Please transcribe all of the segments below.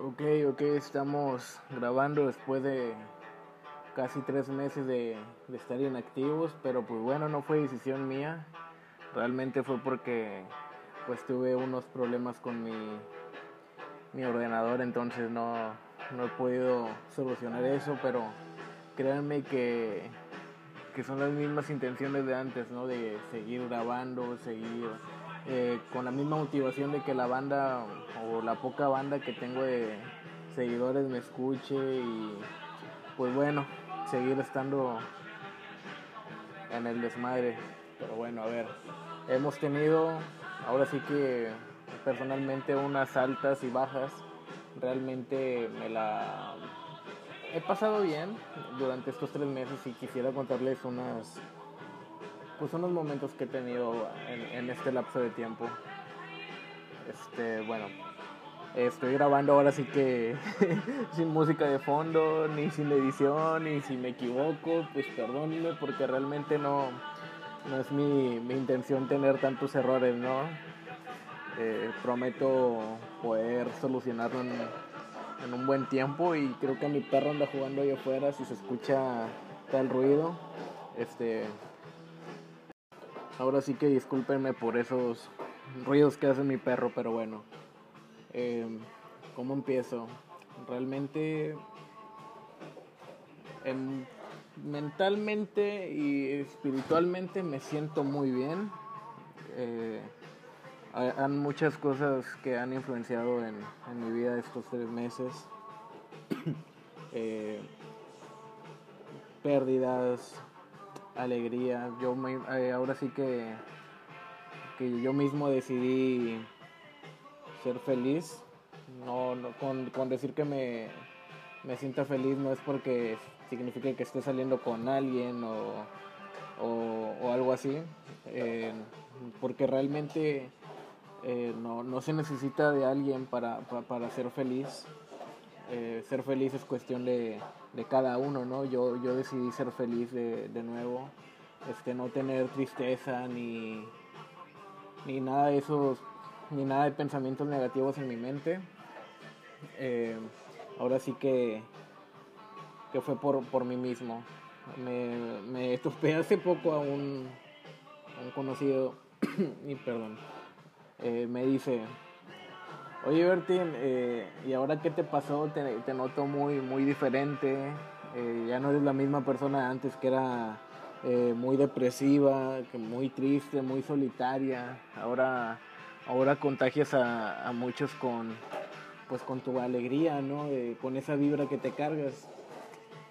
Ok, ok, estamos grabando después de casi tres meses de, de, estar inactivos, pero pues bueno, no fue decisión mía, realmente fue porque pues tuve unos problemas con mi, mi ordenador, entonces no, no he podido solucionar eso, pero créanme que, que son las mismas intenciones de antes, ¿no? De seguir grabando, seguir eh, con la misma motivación de que la banda o la poca banda que tengo de seguidores me escuche y pues bueno, seguir estando en el desmadre. Pero bueno, a ver, hemos tenido ahora sí que personalmente unas altas y bajas. Realmente me la he pasado bien durante estos tres meses y quisiera contarles unas pues unos momentos que he tenido en, este lapso de tiempo. Este, bueno, estoy grabando ahora sí que sin música de fondo, ni sin edición, ni si me equivoco, pues perdónenme porque realmente no, no es mi, mi intención tener tantos errores, ¿no? Eh, prometo poder solucionarlo en, en, un buen tiempo y creo que mi perro anda jugando ahí afuera, si se escucha tal ruido, este, Ahora sí que discúlpenme por esos ruidos que hace mi perro, pero bueno. Eh, ¿Cómo empiezo? Realmente mentalmente y espiritualmente me siento muy bien. Eh, hay muchas cosas que han influenciado en, mi vida estos tres meses. eh, pérdidas, alegría. Yo eh, ahora sí que, que yo mismo decidí ser feliz. No, con, decir que me, me sienta feliz no es porque signifique que esté saliendo con alguien o, algo así. Eh, porque realmente eh, no, se necesita de alguien para, para ser feliz. Ser feliz es cuestión de, de cada uno, ¿no? Yo, yo decidí ser feliz de, de nuevo, este, no tener tristeza ni, ni nada de esos, ni nada de pensamientos negativos en mi mente. Eh, ahora sí que, que fue por, por mí mismo. Me, me hace poco a un, un conocido, y perdón, eh, me dice, Oye, Bertín, eh, ¿y ahora qué te pasó? Te, noto muy, muy diferente. Eh, ya no eres la misma persona antes que era eh, muy depresiva, que muy triste, muy solitaria. Ahora, ahora contagias a, muchos con, pues, con tu alegría, ¿no? con esa vibra que te cargas.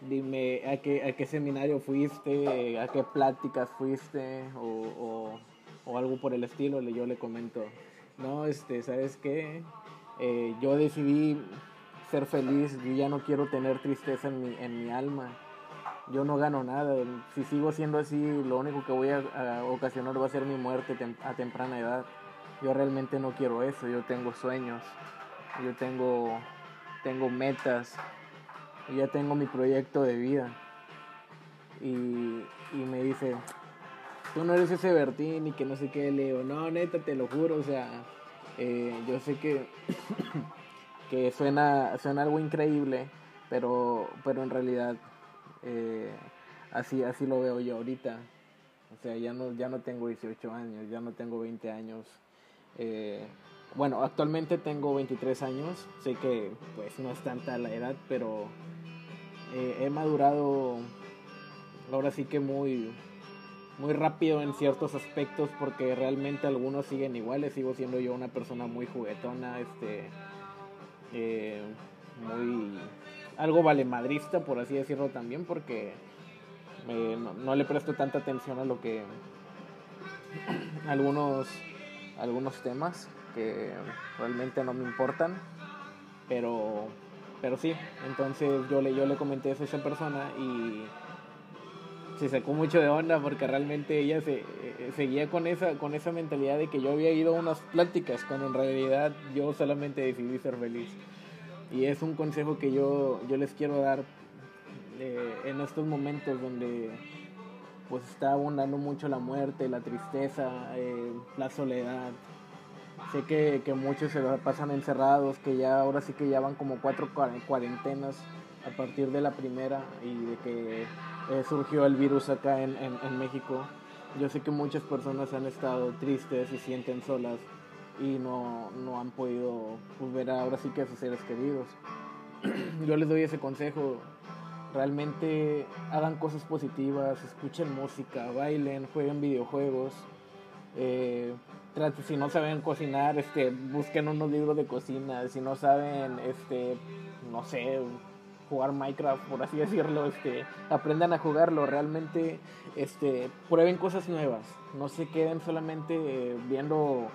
Dime, ¿a qué, a qué seminario fuiste? ¿A qué pláticas fuiste? O, o algo por el estilo. Yo le comento no, este, ¿sabes qué? Eh, yo decidí ser feliz, yo ya no quiero tener tristeza en mi, en mi alma. Yo no gano nada. Si sigo siendo así, lo único que voy a, ocasionar va a ser mi muerte a temprana edad. Yo realmente no quiero eso. Yo tengo sueños. Yo tengo, tengo metas. Ya tengo mi proyecto de vida. Y, y me dice, tú no eres ese Bertín y que no sé qué, Leo. No, neta, te lo juro, o sea, eh, yo sé que, que suena, suena algo increíble, pero, pero en realidad eh, así, así lo veo yo ahorita. O sea, ya no, ya no tengo 18 años, ya no tengo 20 años. Eh, bueno, actualmente tengo 23 años, sé que pues no es tanta la edad, pero he madurado ahora sí que muy, muy rápido en ciertos aspectos porque realmente algunos siguen iguales. Sigo siendo yo una persona muy juguetona, este, eh, muy algo valemadrista, por así decirlo también, porque no, le presto tanta atención a lo que algunos algunos temas que realmente no me importan, pero pero sí, entonces yo le yo le comenté eso a esa persona y se sacó mucho de onda porque realmente ella se eh, seguía con esa con esa mentalidad de que yo había ido a unas pláticas cuando en realidad yo solamente decidí ser feliz. Y es un consejo que yo yo les quiero dar eh, en estos momentos donde pues está abundando mucho la muerte la tristeza eh, la soledad. Sé que, que muchos se pasan encerrados, que ya ahora sí que ya van como cuatro cuarentenas a partir de la primera y de que eh, surgió el virus acá en, en, México. Yo sé que muchas personas han estado tristes y sienten solas y no, no han podido pues, ver ahora sí que a sus seres queridos. Yo les doy ese consejo. Realmente hagan cosas positivas, escuchen música, bailen, jueguen videojuegos. Eh, si no saben cocinar, este, busquen unos libros de cocina. Si no saben, este, no sé, jugar Minecraft, por así decirlo, este, aprendan a jugarlo, realmente este, prueben cosas nuevas, no se queden solamente eh, viendo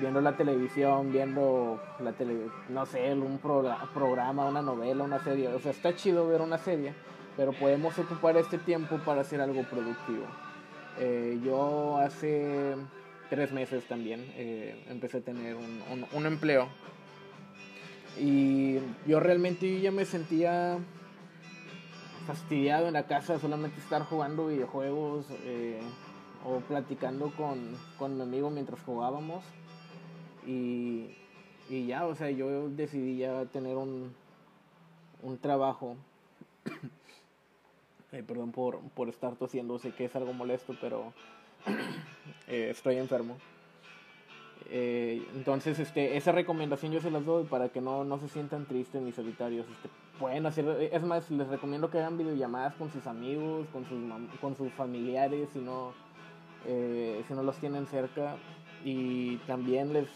viendo la televisión, viendo la tele, no sé, un programa, una novela, una serie, o sea, está chido ver una serie, pero podemos ocupar este tiempo para hacer algo productivo. Eh, yo hace tres meses también eh, empecé a tener un, un empleo y yo realmente ya me sentía fastidiado en la casa solamente estar jugando videojuegos eh, o platicando con, con, mi amigo mientras jugábamos. Y, y, ya, o sea, yo decidí ya tener un, un trabajo. Perdón por, por estar tosiendo, sé que es algo molesto, pero eh, estoy enfermo. Eh, entonces, este, esa recomendación yo se las doy para que no, no se sientan tristes ni solitarios. Este, pueden hacer, es más, les recomiendo que hagan videollamadas con sus amigos, con sus, con sus familiares, si no, eh, si no los tienen cerca. Y también les,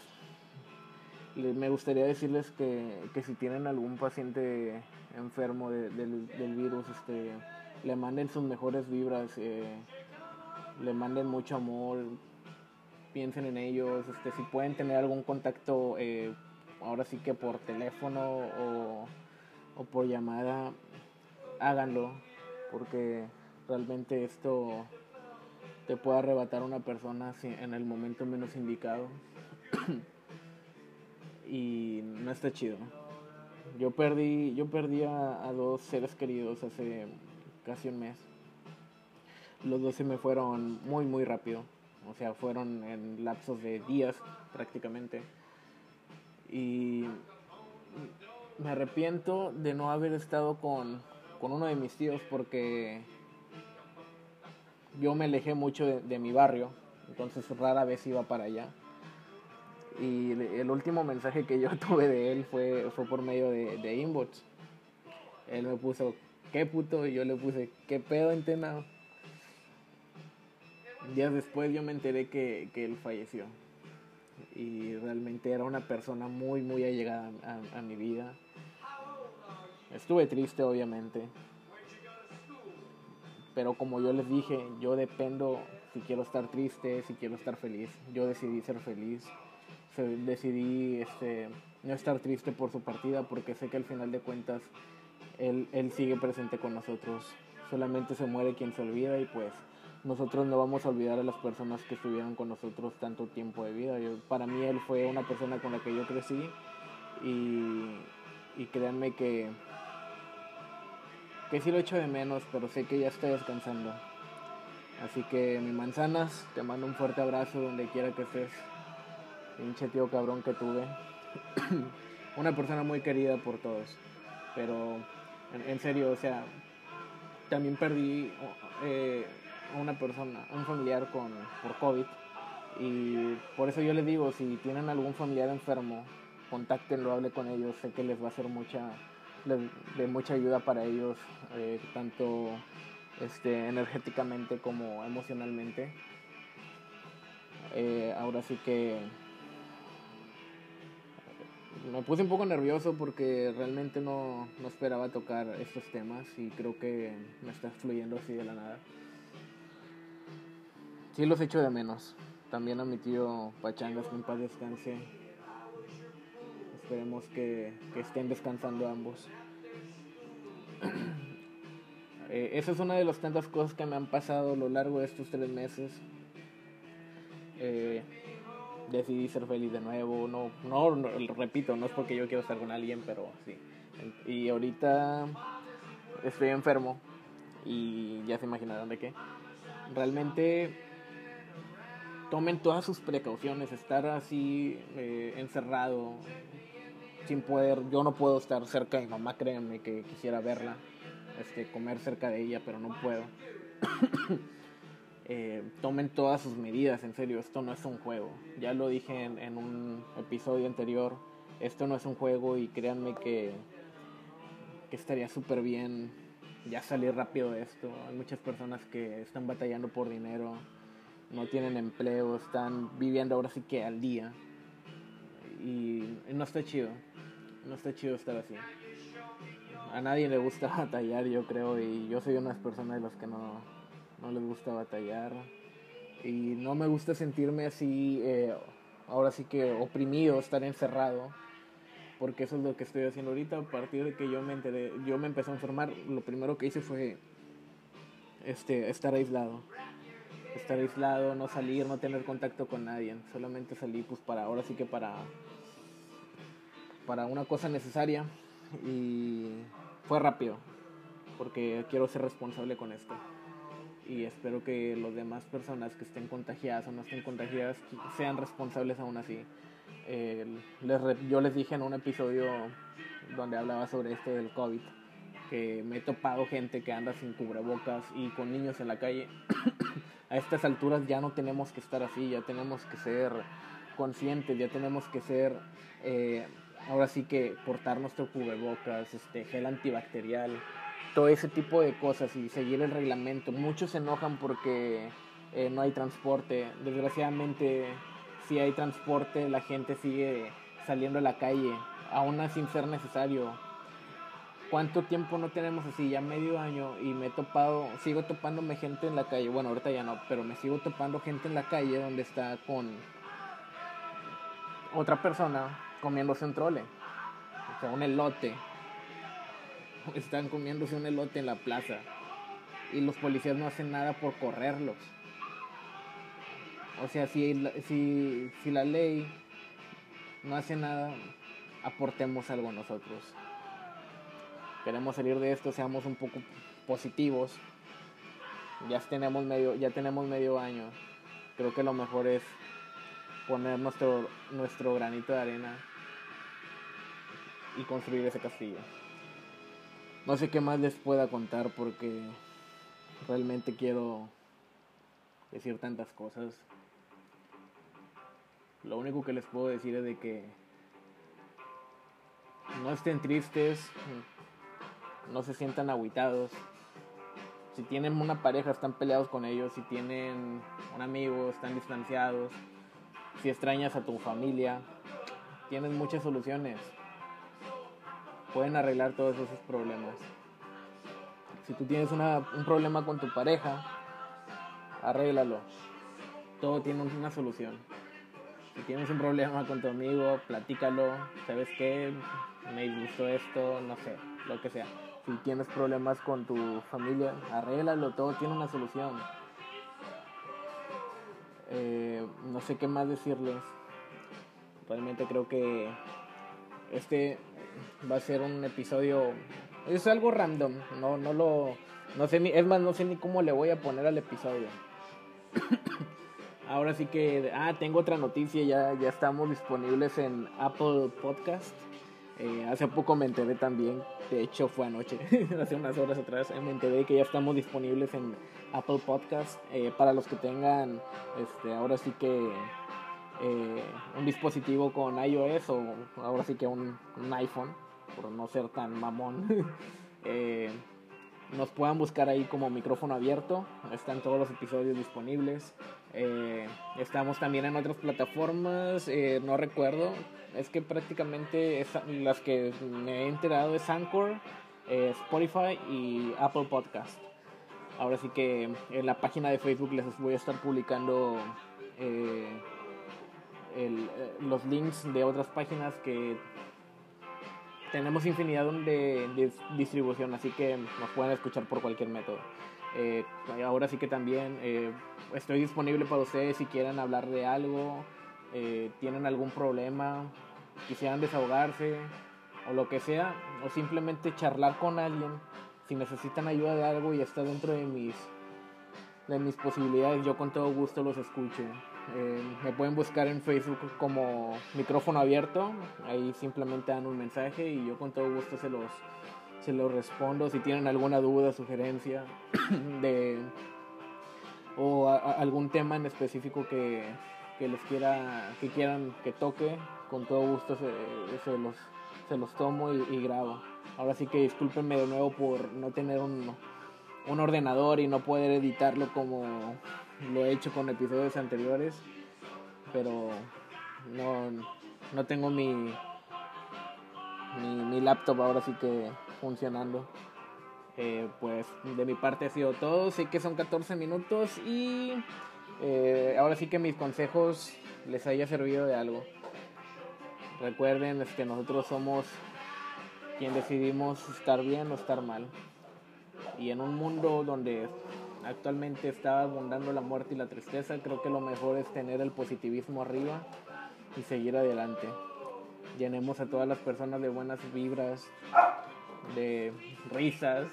me gustaría decirles que, que, si tienen algún paciente enfermo del, del, virus, este, le manden sus mejores vibras, eh, le manden mucho amor, piensen en ellos, este, si pueden tener algún contacto, eh, ahora sí que por teléfono o, o por llamada, háganlo, porque realmente esto te puede arrebatar a una persona en el momento menos indicado. y no está chido. Yo perdí, yo perdí a, a, dos seres queridos hace casi un mes. Los dos se me fueron muy muy rápido. O sea, fueron en lapsos de días prácticamente. Y me arrepiento de no haber estado con, uno de mis tíos porque yo me alejé mucho de, mi barrio, entonces rara vez iba para allá. Y el último mensaje que yo tuve de él fue, fue por medio de, de inbox. Él me puso, ¿qué puto? Y yo le puse, ¿qué pedo, entena? Días después yo me enteré que, él falleció. Y realmente era una persona muy, muy allegada a, mi vida. Estuve triste, obviamente. Pero como yo les dije, yo dependo si quiero estar triste, si quiero estar feliz. Yo decidí ser feliz. Decidí este, no estar triste por su partida porque sé que al final de cuentas él, él sigue presente con nosotros. Solamente se muere quien se olvida y pues nosotros no vamos a olvidar a las personas que estuvieron con nosotros tanto tiempo de vida. para mí él fue una persona con la que yo crecí y, y créanme que, que sí lo echo de menos, pero sé que ya estoy descansando. Así que mi manzanas, te mando un fuerte abrazo donde quiera que estés. Pinche tío cabrón que tuve. una persona muy querida por todos. Pero en, serio, o sea, también perdí eh, una persona, un familiar con, por COVID. Y por eso yo les digo, si tienen algún familiar enfermo, contáctenlo, hable con ellos, sé que les va a ser mucha, de mucha ayuda para ellos, eh, tanto este, energéticamente como emocionalmente. Eh, ahora sí que me puse un poco nervioso porque realmente no, no esperaba tocar estos temas y creo que me está fluyendo así de la nada sí los echo de menos. También a mi tío Pachangas, que en paz descanse. Esperemos que, estén descansando ambos. eh, esa es una de las tantas cosas que me han pasado a lo largo de estos tres meses. Eh, decidí ser feliz de nuevo. No, no, repito, no es porque yo quiero estar con alguien, pero sí. Y ahorita estoy enfermo y ya se imaginarán de qué. Realmente tomen todas sus precauciones, estar así eh, encerrado, sin poder, yo no puedo estar cerca de mi mamá, créanme que quisiera verla, este, comer cerca de ella, pero no puedo. Eh, tomen todas sus medidas, en serio, esto no es un juego. Ya lo dije en, en un episodio anterior, esto no es un juego y créanme que, que estaría súper bien ya salir rápido de esto. Hay muchas personas que están batallando por dinero, no tienen empleo, están viviendo ahora sí que al día. Y no está chido, no está chido estar así. A nadie le gusta batallar, yo creo, y yo soy una de las personas de las que no, no les gusta batallar. Y no me gusta sentirme así, eh, ahora sí que oprimido, estar encerrado porque eso es lo que estoy haciendo ahorita. A partir de que yo me enteré, yo me empecé a enfermar, lo primero que hice fue este, estar aislado. Estar aislado, no salir, no tener contacto con nadie. Solamente salí pues para, ahora sí que para, para una cosa necesaria. Y fue rápido, porque quiero ser responsable con esto. Y espero que las demás personas que estén contagiadas o no estén contagiadas sean responsables aún así yo les dije en un episodio donde hablaba sobre esto del COVID que me he topado gente que anda sin cubrebocas y con niños en la calle. a estas alturas ya no tenemos que estar así, ya tenemos que ser conscientes, ya tenemos que ser, eh, ahora sí que portar nuestro cubrebocas, este, gel antibacterial, todo ese tipo de cosas y seguir el reglamento. Muchos se enojan porque eh, no hay transporte. Desgraciadamente si hay transporte, la gente sigue saliendo a la calle, aún sin ser necesario. ¿Cuánto tiempo no tenemos así? Ya medio año y me he topado, sigo topándome gente en la calle, bueno, ahorita ya no, pero me sigo topando gente en la calle donde está con otra persona comiéndose un trole, o sea, un elote. Están comiéndose un elote en la plaza y los policías no hacen nada por correrlos. O sea, si, si, si la ley no hace nada, aportemos algo nosotros. Queremos salir de esto, seamos un poco positivos. Ya tenemos medio, ya tenemos medio año. Creo que lo mejor es poner nuestro, nuestro granito de arena y construir ese castillo. No sé qué más les pueda contar porque realmente quiero decir tantas cosas. Lo único que les puedo decir es de que no estén tristes, no se sientan aguitados. Si tienen una pareja, están peleados con ellos. Si tienen un amigo, están distanciados. Si extrañas a tu familia, tienes muchas soluciones. Pueden arreglar todos esos problemas. Si tú tienes un problema con tu pareja, arréglalo. Todo tiene una solución. Si tienes un problema con tu amigo, platícalo. ¿Sabes qué? Me gustó esto, no sé, lo que sea. Si tienes problemas con tu familia, arréglalo, todo tiene una solución. Eh, no sé qué más decirles. Realmente creo que este va a ser un episodio. Es algo random. No, no lo. No sé ni. Es más, no sé ni cómo le voy a poner al episodio. ahora sí que, ah, tengo otra noticia, ya, ya estamos disponibles en Apple Podcast. Eh, hace poco me enteré también, de hecho fue anoche, hace unas horas atrás, eh, me enteré que ya estamos disponibles en Apple Podcast. Eh, para los que tengan, este, ahora sí que un dispositivo con iOS o ahora sí que un, un iPhone, por no ser tan mamón. nos puedan buscar ahí como micrófono abierto. Están todos los episodios disponibles. Eh, estamos también en otras plataformas, eh, no recuerdo. Es que prácticamente las que me he enterado es Anchor, eh, Spotify y Apple Podcast. Ahora sí que en la página de Facebook les voy a estar publicando los links de otras páginas que tenemos infinidad de, distribución, así que nos pueden escuchar por cualquier método. Eh, ahora sí que también eh, estoy disponible para ustedes si quieren hablar de algo, eh, tienen algún problema, quisieran desahogarse o lo que sea, o simplemente charlar con alguien. Si necesitan ayuda de algo y está dentro de mis, de mis posibilidades, yo con todo gusto los escucho. Eh, me pueden buscar en Facebook como micrófono abierto. Ahí simplemente dan un mensaje y yo con todo gusto se los, se los respondo. Si tienen alguna duda, sugerencia de o algún tema en específico que, que, les quiera que quieran que toque, con todo gusto se, los, se los tomo y, y, grabo. Ahora sí que discúlpenme de nuevo por no tener un, un ordenador y no poder editarlo como lo he hecho con episodios anteriores, pero no, no tengo mi, mi, mi, laptop ahora sí que funcionando. Eh, pues de mi parte ha sido todo, sé que son 14 minutos y eh, ahora sí que mis consejos les haya servido de algo. Recuerden que nosotros somos quien decidimos estar bien o estar mal. Y en un mundo donde actualmente está abundando la muerte y la tristeza, creo que lo mejor es tener el positivismo arriba y seguir adelante. Llenemos a todas las personas de buenas vibras, de risas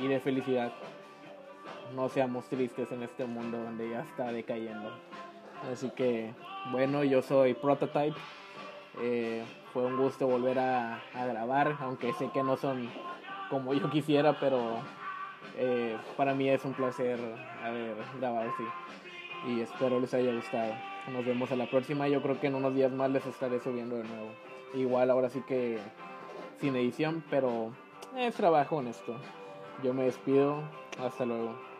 y de felicidad. No seamos tristes en este mundo donde ya está decayendo. Así que, bueno, yo soy Prototype. Eh, fue un gusto volver a, a grabar, aunque sé que no son como yo quisiera, pero eh, para mí es un placer haber grabado así. Y espero les haya gustado. Nos vemos a la próxima. Yo creo que en unos días más les estaré subiendo de nuevo. Igual ahora sí que sin edición, pero es trabajo honesto. Yo me despido. Hasta luego.